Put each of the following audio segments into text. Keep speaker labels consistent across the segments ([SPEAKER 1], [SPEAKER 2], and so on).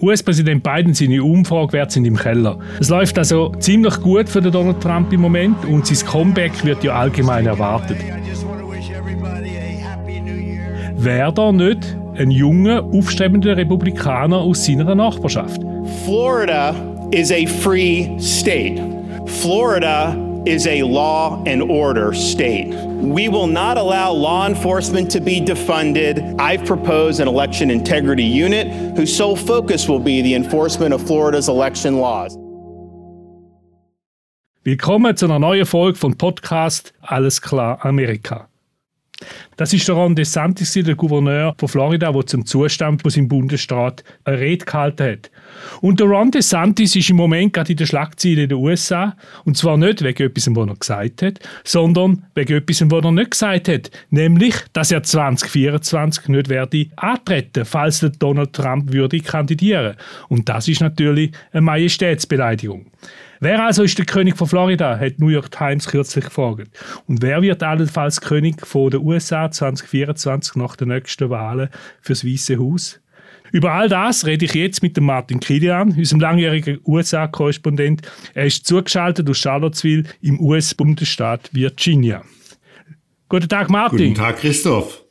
[SPEAKER 1] US-Präsident Biden seine Umfragewerte sind im Keller. Es läuft also ziemlich gut für Donald Trump im Moment und sein Comeback wird ja allgemein erwartet. Wäre da nicht ein junger, aufstrebender Republikaner aus seiner Nachbarschaft?
[SPEAKER 2] Florida is a free state. Florida is a law and order state. We will not allow law enforcement to be defunded. I've proposed an election integrity unit whose sole focus will be the enforcement of Florida's election laws.
[SPEAKER 1] Willkommen zu einer neuen Folge vom Podcast Alles klar Amerika. Das ist der Ron DeSantis, der Gouverneur von Florida, der zum Zustand von seinem Bundesstaat eine Rede gehalten hat. Und der Ron DeSantis ist im Moment gerade in der Schlagzeile den USA. Und zwar nicht wegen etwas, was er gesagt hat, sondern wegen etwas, was er nicht gesagt hat. Nämlich, dass er 2024 nicht werde antreten, falls der Donald Trump würde kandidieren. Und das ist natürlich eine Majestätsbeleidigung. Wer also ist der König von Florida, hat New York Times kürzlich gefragt. Und wer wird allenfalls König von den USA 2024 nach den nächsten Wahlen fürs Weiße Haus? Über all das rede ich jetzt mit dem Martin Kilian, unserem langjährigen USA-Korrespondent. Er ist zugeschaltet aus Charlottesville im US-Bundesstaat Virginia. Guten Tag, Martin.
[SPEAKER 3] Guten Tag, Christoph.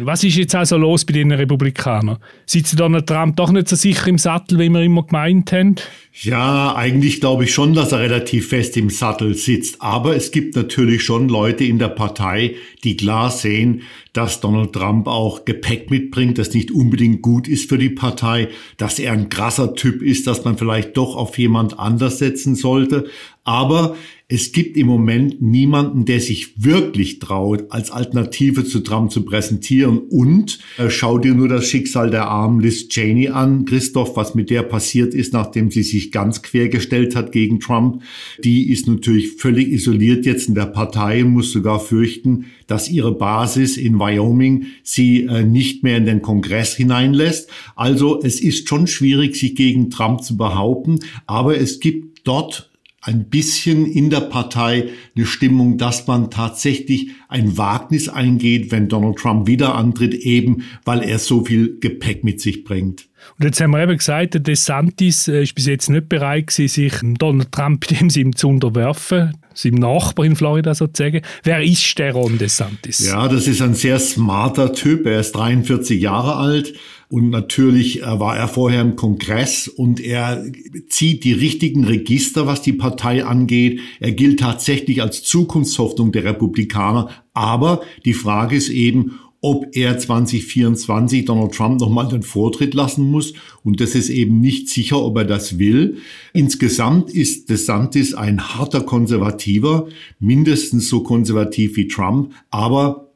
[SPEAKER 1] Was ist jetzt also los bei den Republikanern? Sitzt Donald Trump doch nicht so sicher im Sattel, wie wir immer gemeint haben?
[SPEAKER 3] Ja, eigentlich glaube ich schon, dass er relativ fest im Sattel sitzt. Aber es gibt natürlich schon Leute in der Partei, die klar sehen, dass Donald Trump auch Gepäck mitbringt, das nicht unbedingt gut ist für die Partei, dass er ein krasser Typ ist, dass man vielleicht doch auf jemand anders setzen sollte. Aber es gibt im Moment niemanden, der sich wirklich traut, als Alternative zu Trump zu präsentieren. Und äh, schau dir nur das Schicksal der armen Liz Cheney an, Christoph, was mit der passiert ist, nachdem sie sich ganz quergestellt hat gegen Trump. Die ist natürlich völlig isoliert jetzt in der Partei und muss sogar fürchten, dass ihre Basis in Wyoming sie äh, nicht mehr in den Kongress hineinlässt. Also es ist schon schwierig, sich gegen Trump zu behaupten, aber es gibt dort ein bisschen in der Partei eine Stimmung, dass man tatsächlich ein Wagnis eingeht, wenn Donald Trump wieder antritt, eben weil er so viel Gepäck mit sich bringt.
[SPEAKER 1] Und jetzt haben wir eben gesagt, der DeSantis äh, ist bis jetzt nicht bereit gewesen, sich Donald Trump dem zu unterwerfen, seinem Nachbar in Florida sozusagen. Wer ist der Ron DeSantis?
[SPEAKER 3] Ja, das ist ein sehr smarter Typ. Er ist 43 Jahre alt und natürlich äh, war er vorher im Kongress und er zieht die richtigen Register, was die Partei angeht. Er gilt tatsächlich als Zukunftshoffnung der Republikaner. Aber die Frage ist eben, ob er 2024 Donald Trump nochmal den Vortritt lassen muss. Und das ist eben nicht sicher, ob er das will. Insgesamt ist DeSantis ein harter Konservativer, mindestens so konservativ wie Trump, aber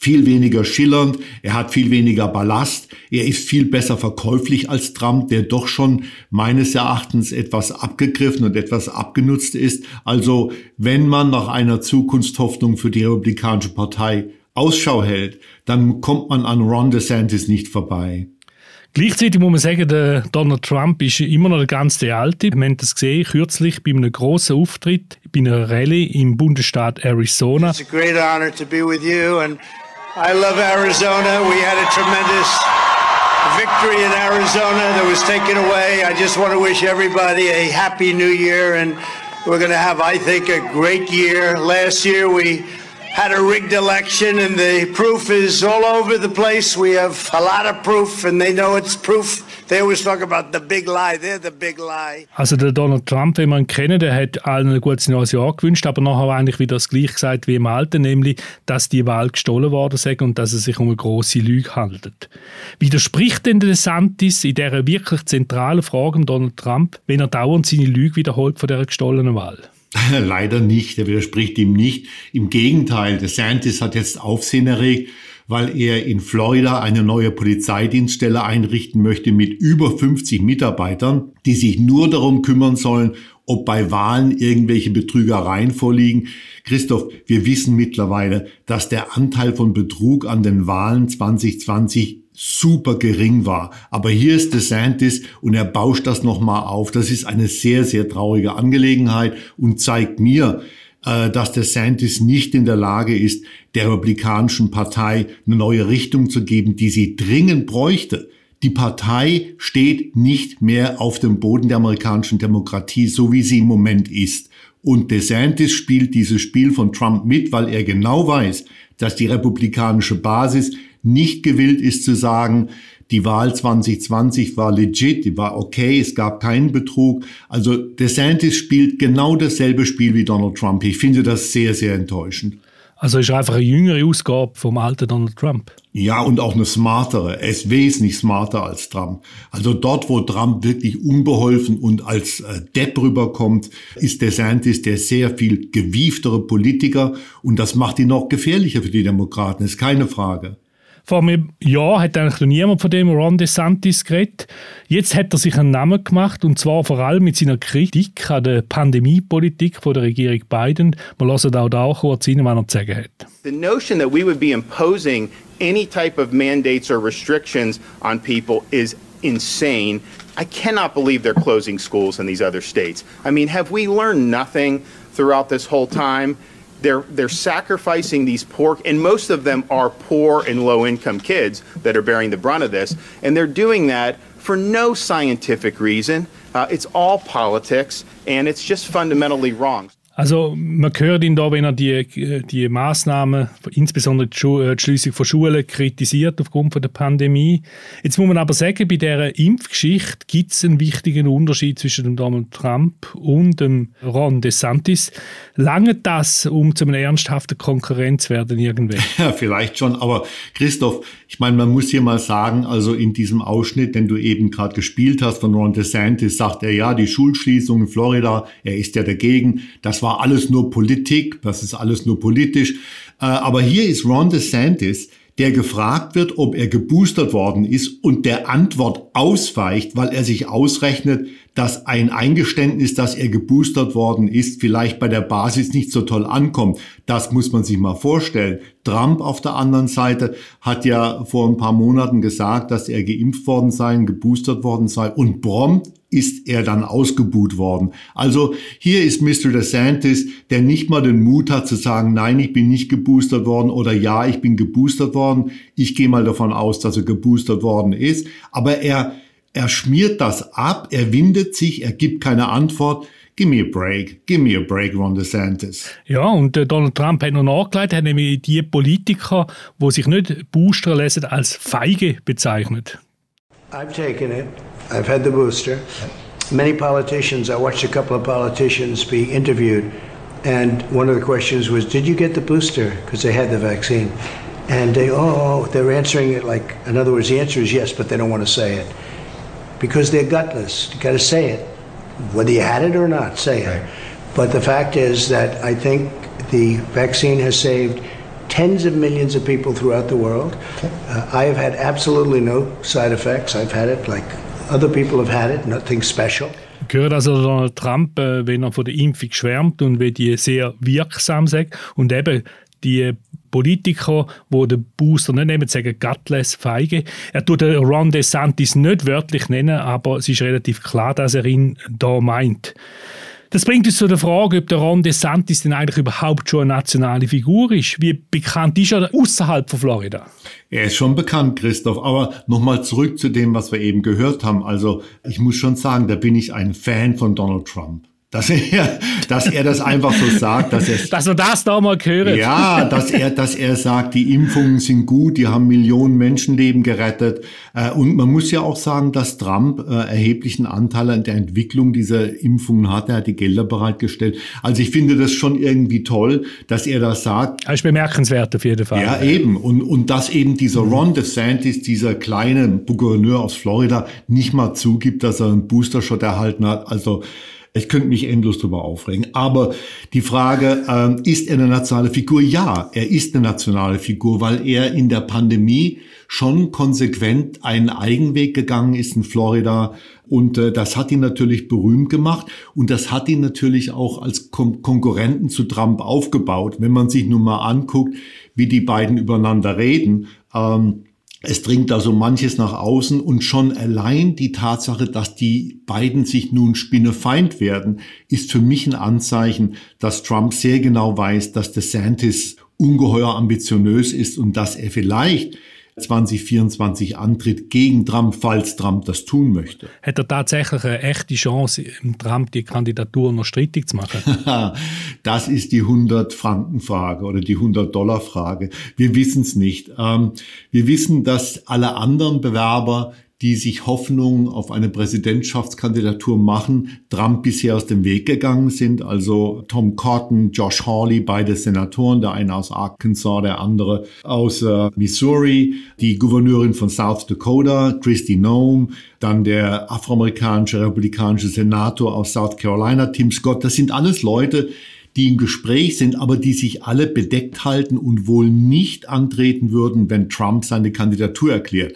[SPEAKER 3] viel weniger schillernd, er hat viel weniger Ballast, er ist viel besser verkäuflich als Trump, der doch schon meines Erachtens etwas abgegriffen und etwas abgenutzt ist. Also wenn man nach einer Zukunftshoffnung für die Republikanische Partei Ausschau hält, dann kommt man an Ron DeSantis nicht vorbei.
[SPEAKER 1] Gleichzeitig muss man sagen, der Donald Trump ist immer noch der ganz der Alte. Wir haben das gesehen, kürzlich bei einem grossen Auftritt bei einer Rallye im Bundesstaat Arizona. It's a great honor to be with you and I love Arizona. We had a tremendous victory in Arizona that was taken away. I just want to wish everybody a happy new year, and we're going to have, I think, a great year. Last year we had a rigged election, and the proof is all over the place. We have a lot of proof, and they know it's proof They always talk about the big lie. They're the big lie. Also der Donald Trump, den man kennen, der hat allen ein gutes neues Jahr gewünscht, aber nachher eigentlich wieder das gleiche gesagt wie im Alten, nämlich, dass die Wahl gestohlen worden sei und dass es sich um eine große Lüge handelt. Widerspricht denn der DeSantis in dieser wirklich zentralen Frage Donald Trump, wenn er dauernd seine Lüge wiederholt von der gestohlenen Wahl?
[SPEAKER 3] Leider nicht, er widerspricht ihm nicht. Im Gegenteil, DeSantis hat jetzt Aufsehen erregt, weil er in Florida eine neue Polizeidienststelle einrichten möchte mit über 50 Mitarbeitern, die sich nur darum kümmern sollen, ob bei Wahlen irgendwelche Betrügereien vorliegen. Christoph, wir wissen mittlerweile, dass der Anteil von Betrug an den Wahlen 2020 super gering war. Aber hier ist DeSantis und er bauscht das nochmal auf. Das ist eine sehr, sehr traurige Angelegenheit und zeigt mir, äh, dass DeSantis nicht in der Lage ist, der Republikanischen Partei eine neue Richtung zu geben, die sie dringend bräuchte. Die Partei steht nicht mehr auf dem Boden der amerikanischen Demokratie, so wie sie im Moment ist. Und DeSantis spielt dieses Spiel von Trump mit, weil er genau weiß, dass die republikanische Basis nicht gewillt ist zu sagen, die Wahl 2020 war legit, die war okay, es gab keinen Betrug. Also DeSantis spielt genau dasselbe Spiel wie Donald Trump. Ich finde das sehr, sehr enttäuschend.
[SPEAKER 1] Also ist einfach eine jüngere Ausgabe vom alten Donald Trump.
[SPEAKER 3] Ja, und auch eine smartere. Er ist wesentlich smarter als Trump. Also dort, wo Trump wirklich unbeholfen und als äh, Depp rüberkommt, ist DeSantis der sehr viel gewieftere Politiker. Und das macht ihn noch gefährlicher für die Demokraten, ist keine Frage.
[SPEAKER 1] Vor einem Jahr hat eigentlich noch niemand von dem Ron DeSantis geredet. Jetzt hat er sich einen Namen gemacht und zwar vor allem mit seiner Kritik an der Pandemiepolitik von der Regierung Biden. Wir hören auch da kurz rein, was er zu sagen hat.
[SPEAKER 4] The notion that we would be imposing any type of mandates or restrictions on people is insane. I cannot believe they're closing schools in these other states. I mean, have we learned nothing throughout this whole time? They're they're sacrificing these poor and most of them are poor and low income kids that are bearing the brunt of this and they're doing that for no scientific reason. Uh, it's all politics and it's just fundamentally wrong
[SPEAKER 1] Also man hört ihn da, wenn er die, die Maßnahmen, insbesondere die, Schu äh, die Schließung von Schulen, kritisiert aufgrund von der Pandemie. Jetzt muss man aber sagen, bei dieser Impfgeschichte gibt es einen wichtigen Unterschied zwischen dem Donald Trump und dem Ron DeSantis. Lange das, um zu einer ernsthaften Konkurrenz zu werden irgendwann?
[SPEAKER 3] Ja, vielleicht schon. Aber Christoph, ich meine, man muss hier mal sagen, also in diesem Ausschnitt, den du eben gerade gespielt hast von Ron DeSantis, sagt er ja, die Schulschließung in Florida, er ist ja dagegen. Das war war alles nur Politik, das ist alles nur politisch. Äh, aber hier ist Ron DeSantis, der gefragt wird, ob er geboostert worden ist und der Antwort ausweicht, weil er sich ausrechnet, dass ein Eingeständnis, dass er geboostert worden ist, vielleicht bei der Basis nicht so toll ankommt. Das muss man sich mal vorstellen. Trump auf der anderen Seite hat ja vor ein paar Monaten gesagt, dass er geimpft worden sei, geboostert worden sei und prompt ist er dann ausgebuht worden. Also hier ist Mr. DeSantis, der nicht mal den Mut hat zu sagen, nein, ich bin nicht geboostert worden oder ja, ich bin geboostert worden. Ich gehe mal davon aus, dass er geboostert worden ist. Aber er, er schmiert das ab, er windet sich, er gibt keine Antwort. Give me a break, give me a break, Ron DeSantis.
[SPEAKER 1] Ja, und äh, Donald Trump hat noch nachgelegt, hat nämlich die Politiker, die sich nicht boostern lassen, als feige bezeichnet.
[SPEAKER 5] I've taken it. I've had the booster. Many politicians, I watched a couple of politicians be interviewed, and one of the questions was, Did you get the booster? Because they had the vaccine. And they, oh, they're answering it like, in other words, the answer is yes, but they don't want to say it. Because they're gutless. You got to say it. Whether you had it or not, say it. Right. But the fact is that I think the vaccine has saved tens of millions of people throughout the world. Okay. Uh, I have had absolutely no side effects. I've had it like other people have had it, nothing special.
[SPEAKER 1] hören also Donald Trump, äh, wenn er von der Impfung schwärmt und wie die sehr wirksam sagt und eben die Politiker, die den Booster nicht nehmen, sagen gutless, feige. Er tut den Ron DeSantis nicht wörtlich nennen, aber es ist relativ klar, dass er ihn da meint. Das bringt uns zu der Frage, ob der Ron DeSantis denn eigentlich überhaupt schon eine nationale Figur ist. Wie bekannt ist er außerhalb von Florida?
[SPEAKER 3] Er ist schon bekannt, Christoph. Aber nochmal zurück zu dem, was wir eben gehört haben. Also ich muss schon sagen, da bin ich ein Fan von Donald Trump. Dass er, dass er das einfach so sagt, dass er,
[SPEAKER 1] dass er das da mal gehört.
[SPEAKER 3] Ja, dass er, dass er sagt, die Impfungen sind gut, die haben Millionen Menschenleben gerettet. Äh, und man muss ja auch sagen, dass Trump äh, erheblichen Anteil an der Entwicklung dieser Impfungen hat. Er hat die Gelder bereitgestellt. Also ich finde das schon irgendwie toll, dass er das sagt.
[SPEAKER 1] Das ist bemerkenswert auf jeden Fall.
[SPEAKER 3] Ja, eben. Und, und dass eben dieser Ron DeSantis, dieser kleine Gouverneur aus Florida, nicht mal zugibt, dass er einen Booster-Shot erhalten hat. Also ich könnte mich endlos darüber aufregen. Aber die Frage, ähm, ist er eine nationale Figur? Ja, er ist eine nationale Figur, weil er in der Pandemie schon konsequent einen Eigenweg gegangen ist in Florida. Und äh, das hat ihn natürlich berühmt gemacht. Und das hat ihn natürlich auch als Kon Konkurrenten zu Trump aufgebaut. Wenn man sich nun mal anguckt, wie die beiden übereinander reden. Ähm, es dringt also manches nach außen und schon allein die Tatsache, dass die beiden sich nun spinnefeind werden, ist für mich ein Anzeichen, dass Trump sehr genau weiß, dass DeSantis ungeheuer ambitionös ist und dass er vielleicht 2024 antritt gegen Trump, falls Trump das tun möchte.
[SPEAKER 1] Hat er tatsächlich eine echte Chance, Trump die Kandidatur noch strittig zu machen?
[SPEAKER 3] das ist die 100-Franken-Frage oder die 100-Dollar-Frage. Wir wissen es nicht. Ähm, wir wissen, dass alle anderen Bewerber die sich Hoffnungen auf eine Präsidentschaftskandidatur machen, Trump bisher aus dem Weg gegangen sind. Also Tom Cotton, Josh Hawley, beide Senatoren, der eine aus Arkansas, der andere aus äh, Missouri, die Gouverneurin von South Dakota, Christy Noem, dann der afroamerikanische republikanische Senator aus South Carolina, Tim Scott. Das sind alles Leute, die im Gespräch sind, aber die sich alle bedeckt halten und wohl nicht antreten würden, wenn Trump seine Kandidatur erklärt.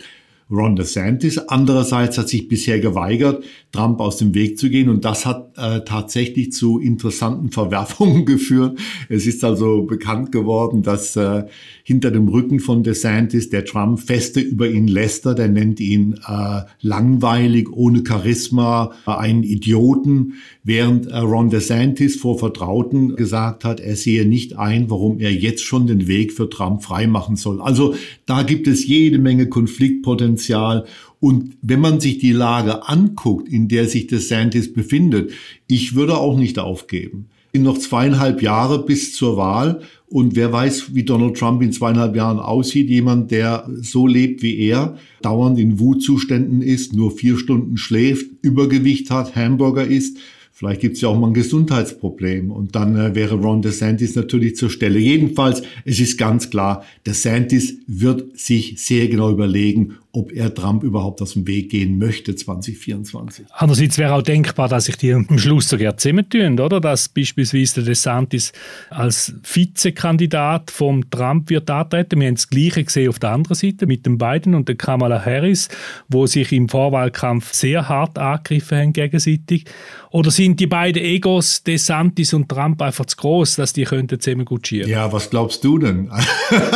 [SPEAKER 3] Ron DeSantis. Andererseits hat sich bisher geweigert, Trump aus dem Weg zu gehen und das hat äh, tatsächlich zu interessanten Verwerfungen geführt. Es ist also bekannt geworden, dass äh, hinter dem Rücken von DeSantis der Trump feste über ihn lästert. Der nennt ihn äh, langweilig, ohne Charisma, einen Idioten, während äh, Ron DeSantis vor Vertrauten gesagt hat, er sehe nicht ein, warum er jetzt schon den Weg für Trump freimachen soll. Also da gibt es jede Menge Konfliktpotenzial und wenn man sich die Lage anguckt, in der sich DeSantis befindet, ich würde auch nicht aufgeben. In noch zweieinhalb Jahre bis zur Wahl und wer weiß, wie Donald Trump in zweieinhalb Jahren aussieht. Jemand, der so lebt wie er, dauernd in Wutzuständen ist, nur vier Stunden schläft, Übergewicht hat, Hamburger isst. Vielleicht gibt es ja auch mal ein Gesundheitsproblem und dann äh, wäre Ron DeSantis natürlich zur Stelle. Jedenfalls, es ist ganz klar, DeSantis wird sich sehr genau überlegen, ob er Trump überhaupt aus dem Weg gehen möchte 2024.
[SPEAKER 1] Andererseits wäre auch denkbar, dass sich die am Schluss sogar zusammentun, oder? Dass beispielsweise der DeSantis als Vizekandidat vom Trump wird antreten. Wir haben das Gleiche gesehen auf der anderen Seite mit den beiden und der Kamala Harris, wo sich im Vorwahlkampf sehr hart angegriffen haben gegenseitig. Oder sind die beiden Egos, DeSantis und Trump, einfach zu groß, dass die könnten zusammen gut schieren?
[SPEAKER 3] Ja, was glaubst du denn?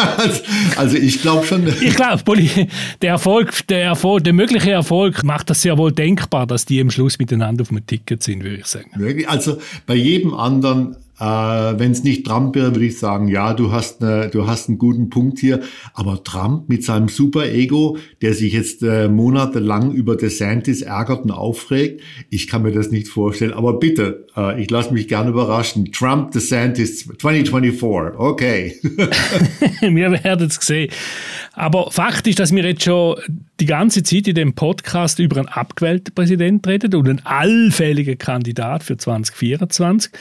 [SPEAKER 3] also ich glaube schon.
[SPEAKER 1] Ich glaube, der Erfolg, der Erfolg, der mögliche Erfolg macht das sehr wohl denkbar, dass die am Schluss miteinander auf dem Ticket sind, würde ich sagen.
[SPEAKER 3] Also bei jedem anderen äh, Wenn es nicht Trump wäre, würde ich sagen, ja, du hast, ne, du hast einen guten Punkt hier. Aber Trump mit seinem Super-Ego, der sich jetzt äh, monatelang über DeSantis ärgert und aufregt, ich kann mir das nicht vorstellen. Aber bitte, äh, ich lasse mich gerne überraschen. Trump, DeSantis 2024, okay.
[SPEAKER 1] wir werden es sehen. Aber Fakt ist, dass wir jetzt schon die ganze Zeit in dem Podcast über einen abgewählten Präsidenten reden und einen allfälligen Kandidat für 2024.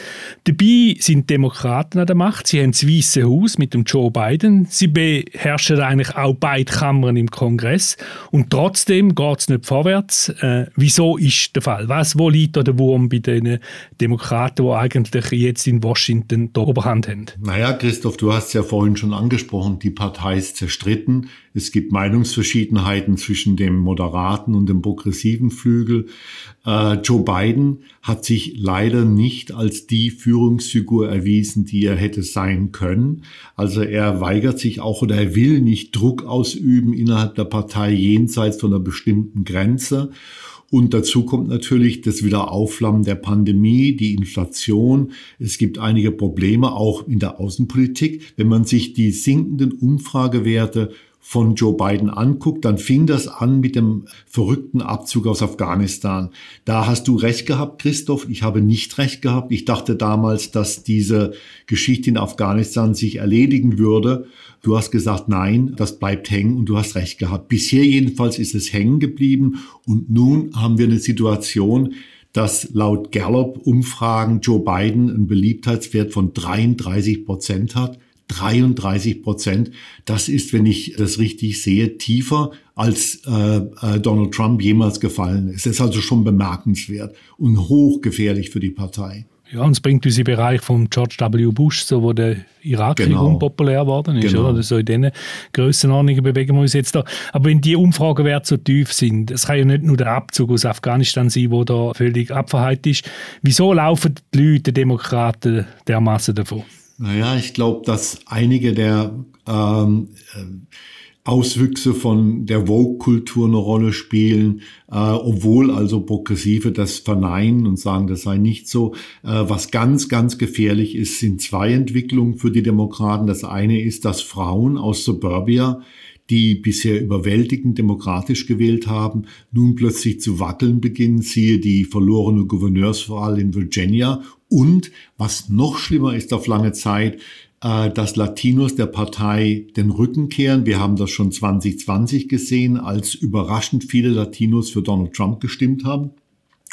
[SPEAKER 1] Dabei sind Demokraten an der Macht. Sie haben das Weiße Haus mit dem Joe Biden. Sie beherrschen eigentlich auch beide Kammern im Kongress. Und trotzdem geht es nicht vorwärts. Äh, wieso ist der Fall? Was, wo liegt der Wurm bei den Demokraten, die eigentlich jetzt in Washington die Oberhand haben?
[SPEAKER 3] Naja, Christoph, du hast ja vorhin schon angesprochen, die Partei ist zerstritten. Es gibt Meinungsverschiedenheiten zwischen dem moderaten und dem progressiven Flügel. Äh, Joe Biden hat sich leider nicht als die Führungsfigur erwiesen, die er hätte sein können. Also er weigert sich auch oder er will nicht Druck ausüben innerhalb der Partei jenseits von einer bestimmten Grenze. Und dazu kommt natürlich das Wiederaufflammen der Pandemie, die Inflation. Es gibt einige Probleme auch in der Außenpolitik. Wenn man sich die sinkenden Umfragewerte von Joe Biden anguckt, dann fing das an mit dem verrückten Abzug aus Afghanistan. Da hast du recht gehabt, Christoph. Ich habe nicht recht gehabt. Ich dachte damals, dass diese Geschichte in Afghanistan sich erledigen würde. Du hast gesagt, nein, das bleibt hängen und du hast recht gehabt. Bisher jedenfalls ist es hängen geblieben und nun haben wir eine Situation, dass laut Gallup-Umfragen Joe Biden einen Beliebtheitswert von 33 Prozent hat. 33 Prozent. Das ist, wenn ich das richtig sehe, tiefer als äh, äh, Donald Trump jemals gefallen ist. Das ist also schon bemerkenswert und hochgefährlich für die Partei.
[SPEAKER 1] Ja, und es bringt uns im Bereich von George W. Bush, so wo der Irakkrieg genau. unpopulär geworden ist, genau. oder? So in diesen Grössenordnungen bewegen wir uns jetzt da. Aber wenn die Umfragewerte so tief sind, es kann ja nicht nur der Abzug aus Afghanistan sein, wo da völlig abverheilt ist. Wieso laufen die Leute, die Demokraten, dermaßen davon?
[SPEAKER 3] Naja, ich glaube, dass einige der ähm, äh, Auswüchse von der Vogue-Kultur eine Rolle spielen, äh, obwohl also Progressive das verneinen und sagen, das sei nicht so. Äh, was ganz, ganz gefährlich ist, sind zwei Entwicklungen für die Demokraten. Das eine ist, dass Frauen aus Suburbia die bisher überwältigend demokratisch gewählt haben, nun plötzlich zu wackeln beginnen. Siehe die verlorene Gouverneurswahl in Virginia. Und was noch schlimmer ist auf lange Zeit, äh, dass Latinos der Partei den Rücken kehren. Wir haben das schon 2020 gesehen, als überraschend viele Latinos für Donald Trump gestimmt haben.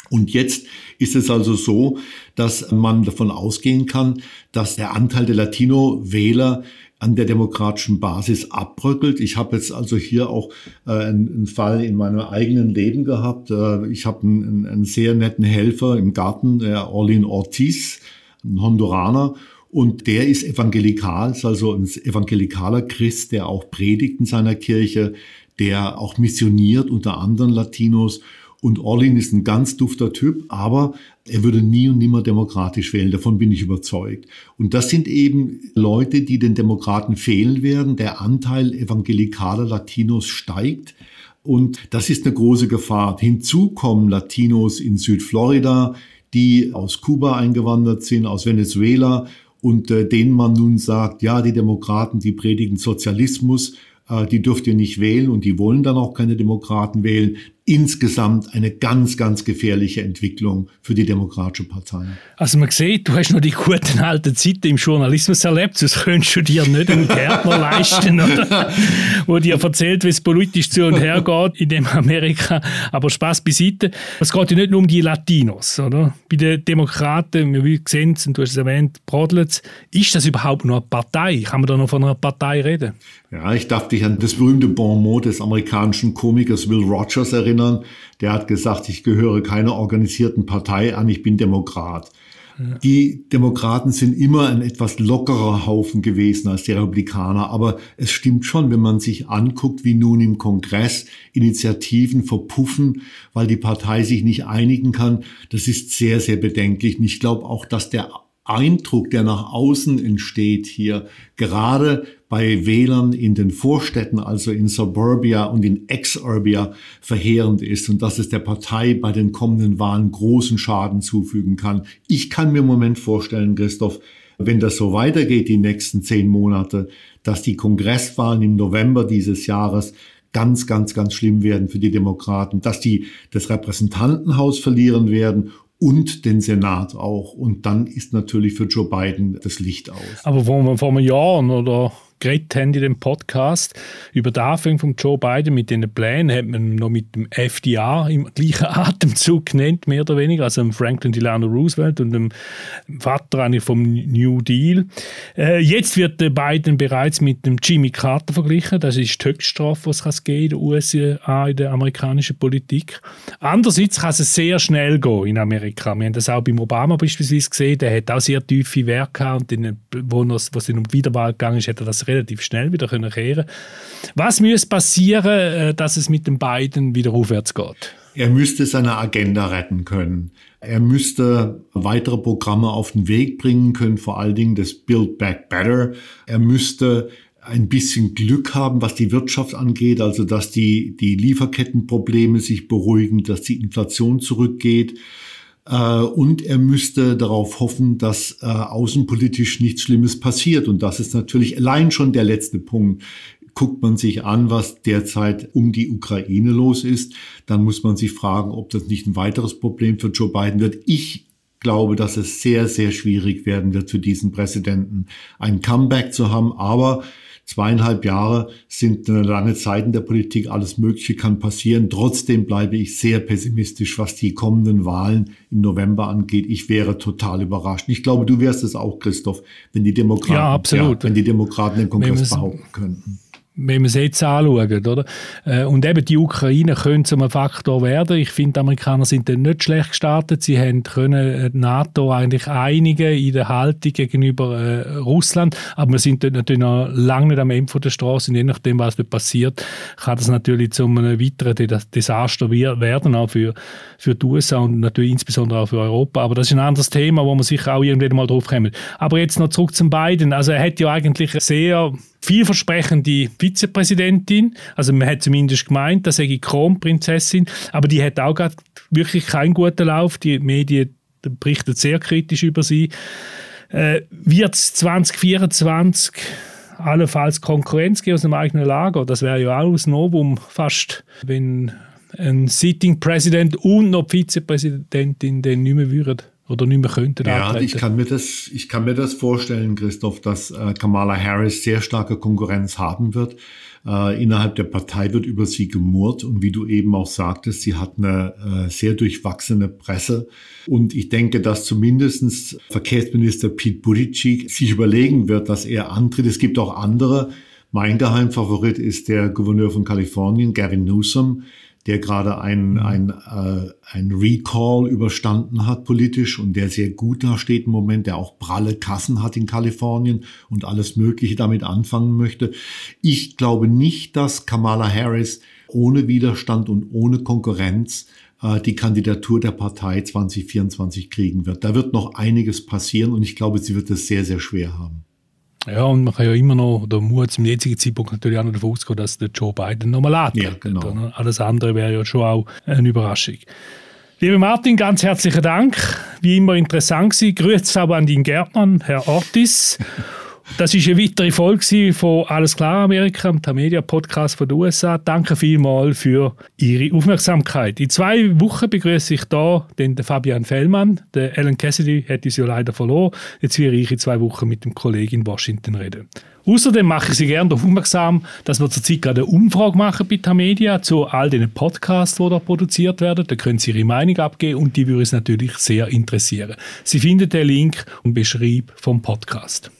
[SPEAKER 3] Und jetzt ist es also so, dass man davon ausgehen kann, dass der Anteil der Latino-Wähler an der demokratischen Basis abbröckelt. Ich habe jetzt also hier auch äh, einen, einen, Fall in meinem eigenen Leben gehabt. Äh, ich habe einen, einen, sehr netten Helfer im Garten, der Orlin Ortiz, ein Honduraner. Und der ist evangelikal, ist also ein evangelikaler Christ, der auch predigt in seiner Kirche, der auch missioniert unter anderen Latinos. Und Orlin ist ein ganz dufter Typ, aber er würde nie und nimmer demokratisch wählen. Davon bin ich überzeugt. Und das sind eben Leute, die den Demokraten fehlen werden. Der Anteil evangelikaler Latinos steigt. Und das ist eine große Gefahr. Hinzu kommen Latinos in Südflorida, die aus Kuba eingewandert sind, aus Venezuela und äh, denen man nun sagt, ja, die Demokraten, die predigen Sozialismus, äh, die dürft ihr nicht wählen und die wollen dann auch keine Demokraten wählen insgesamt eine ganz, ganz gefährliche Entwicklung für die Demokratische Partei.
[SPEAKER 1] Also man sieht, du hast noch die guten alten Zeiten im Journalismus erlebt, sonst könntest du dir nicht einen Gärtner leisten, oder? wo dir erzählt, wie es politisch zu und her geht in dem Amerika. Aber Spaß beiseite. Es geht ja nicht nur um die Latinos, oder? Bei den Demokraten, wir sehen es, und du hast es erwähnt, Brodlitz, ist das überhaupt noch eine Partei? Kann man da noch von einer Partei reden?
[SPEAKER 3] Ja, ich darf dich an das berühmte Bon mot des amerikanischen Komikers Will Rogers erinnern erinnern, der hat gesagt, ich gehöre keiner organisierten Partei an, ich bin Demokrat. Ja. Die Demokraten sind immer ein etwas lockerer Haufen gewesen als die Republikaner, aber es stimmt schon, wenn man sich anguckt, wie nun im Kongress Initiativen verpuffen, weil die Partei sich nicht einigen kann, das ist sehr, sehr bedenklich. Und ich glaube auch, dass der Eindruck, der nach außen entsteht hier, gerade bei Wählern in den Vorstädten, also in Suburbia und in Exurbia, verheerend ist und dass es der Partei bei den kommenden Wahlen großen Schaden zufügen kann. Ich kann mir im Moment vorstellen, Christoph, wenn das so weitergeht, die nächsten zehn Monate, dass die Kongresswahlen im November dieses Jahres ganz, ganz, ganz schlimm werden für die Demokraten, dass die das Repräsentantenhaus verlieren werden und den Senat auch. Und dann ist natürlich für Joe Biden das Licht aus.
[SPEAKER 1] Aber vor, vor einem Jahr oder geredet haben in dem Podcast über den Anfang von Joe Biden mit den Plänen, hat man noch mit dem FDA im gleichen Atemzug genannt, mehr oder weniger, also Franklin Delano Roosevelt und dem Vater vom New Deal. Äh, jetzt wird Biden bereits mit dem Jimmy Carter verglichen. Das ist die Höchststrafe, was es in den USA, in der amerikanischen Politik. Andererseits kann es sehr schnell gehen in Amerika. Wir haben das auch beim Obama beispielsweise gesehen. Der hat auch sehr tiefe Werte gehabt und dann, wo es um die Wiederwahl gegangen ist, hat er das relativ schnell wieder können kehren Was müsste passieren, äh, dass es mit den beiden wieder aufwärts geht?
[SPEAKER 3] Er müsste seine Agenda retten können. Er müsste weitere Programme auf den Weg bringen können, vor allen Dingen das Build Back Better. Er müsste ein bisschen Glück haben, was die Wirtschaft angeht, also dass die, die Lieferkettenprobleme sich beruhigen, dass die Inflation zurückgeht. Äh, und er müsste darauf hoffen, dass äh, außenpolitisch nichts Schlimmes passiert. Und das ist natürlich allein schon der letzte Punkt. Guckt man sich an, was derzeit um die Ukraine los ist, dann muss man sich fragen, ob das nicht ein weiteres Problem für Joe Biden wird. Ich glaube, dass es sehr, sehr schwierig werden wird für diesen Präsidenten, ein Comeback zu haben. Aber Zweieinhalb Jahre sind eine lange Zeit in der Politik. Alles Mögliche kann passieren. Trotzdem bleibe ich sehr pessimistisch, was die kommenden Wahlen im November angeht. Ich wäre total überrascht. Ich glaube, du wärst es auch, Christoph, wenn die Demokraten,
[SPEAKER 1] ja.
[SPEAKER 3] Ja, wenn die Demokraten den Kongress behaupten könnten
[SPEAKER 1] wenn man es jetzt anschaut, oder? Äh, und eben die Ukraine könnte zum Faktor werden. Ich finde, die Amerikaner sind dann nicht schlecht gestartet. Sie haben können äh, die NATO eigentlich einigen in der Haltung gegenüber äh, Russland. Aber wir sind dort natürlich noch lange nicht am Ende der Straße. Und je nachdem, was dort passiert, kann das natürlich zu einem weiteren Desaster werden, auch für, für die USA und natürlich insbesondere auch für Europa. Aber das ist ein anderes Thema, wo man sicher auch irgendwann mal drauf kommt. Aber jetzt noch zurück zum Biden. Also er hat ja eigentlich sehr vielversprechende Vizepräsidentin. Also man hat zumindest gemeint, das sei die Kronprinzessin, aber die hat auch wirklich keinen guten Lauf. Die Medien berichten sehr kritisch über sie. Äh, wird 2024 allenfalls Konkurrenz geben aus dem eigenen Lager. Das wäre ja auch ein Novum fast, wenn ein Sitting President und noch Vizepräsidentin den nicht mehr würden oder nicht mehr könnten
[SPEAKER 3] Ja, antreten. ich kann, mir das, ich kann mir das vorstellen, Christoph, dass äh, Kamala Harris sehr starke Konkurrenz haben wird. Äh, innerhalb der Partei wird über sie gemurrt und wie du eben auch sagtest, sie hat eine äh, sehr durchwachsene Presse. Und ich denke, dass zumindestens Verkehrsminister Pete Buttigieg sich überlegen wird, dass er antritt. Es gibt auch andere. Mein Geheimfavorit ist der Gouverneur von Kalifornien, Gavin Newsom der gerade ein, ein, äh, ein Recall überstanden hat politisch und der sehr gut dasteht im Moment, der auch pralle Kassen hat in Kalifornien und alles Mögliche damit anfangen möchte. Ich glaube nicht, dass Kamala Harris ohne Widerstand und ohne Konkurrenz äh, die Kandidatur der Partei 2024 kriegen wird. Da wird noch einiges passieren und ich glaube, sie wird es sehr, sehr schwer haben.
[SPEAKER 1] Ja, und man kann ja immer noch, oder muss zum jetzigen Zeitpunkt natürlich auch noch davon ausgehen, dass der Joe Biden nochmal antritt. Ja, genau. Alles andere wäre ja schon auch eine Überraschung. Lieber Martin, ganz herzlichen Dank. Wie immer interessant gewesen. Grüße aber an deinen Gärtner, Herr Ortiz. Das ist eine weitere Folge von Alles klar Amerika, dem Media-Podcast von den USA. Danke vielmals für Ihre Aufmerksamkeit. In zwei Wochen begrüße ich da den Fabian Fellmann. Der Alan Cassidy hat uns ja leider verloren. Jetzt werde ich in zwei Wochen mit dem Kollegen in Washington reden. Außerdem mache ich Sie gerne darauf aufmerksam, dass wir zurzeit gerade eine Umfrage machen bei Tamedia zu all den Podcasts, die da produziert werden. Da können Sie Ihre Meinung abgeben und die würde uns natürlich sehr interessieren. Sie finden den Link im Beschreib vom Podcast.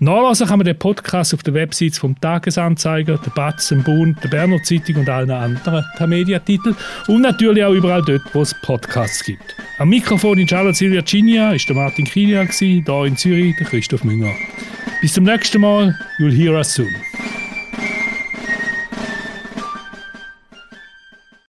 [SPEAKER 1] Nachlesen kann man den Podcast auf der Website vom Tagesanzeiger, der Batz, dem Bund, der Berner Zeitung und allen anderen Mediatiteln und natürlich auch überall dort, wo es Podcasts gibt. Am Mikrofon in Charlotte Silvia Cinia ist der Martin Kilian, hier in Zürich der Christoph Münger. Bis zum nächsten Mal, you'll hear us soon.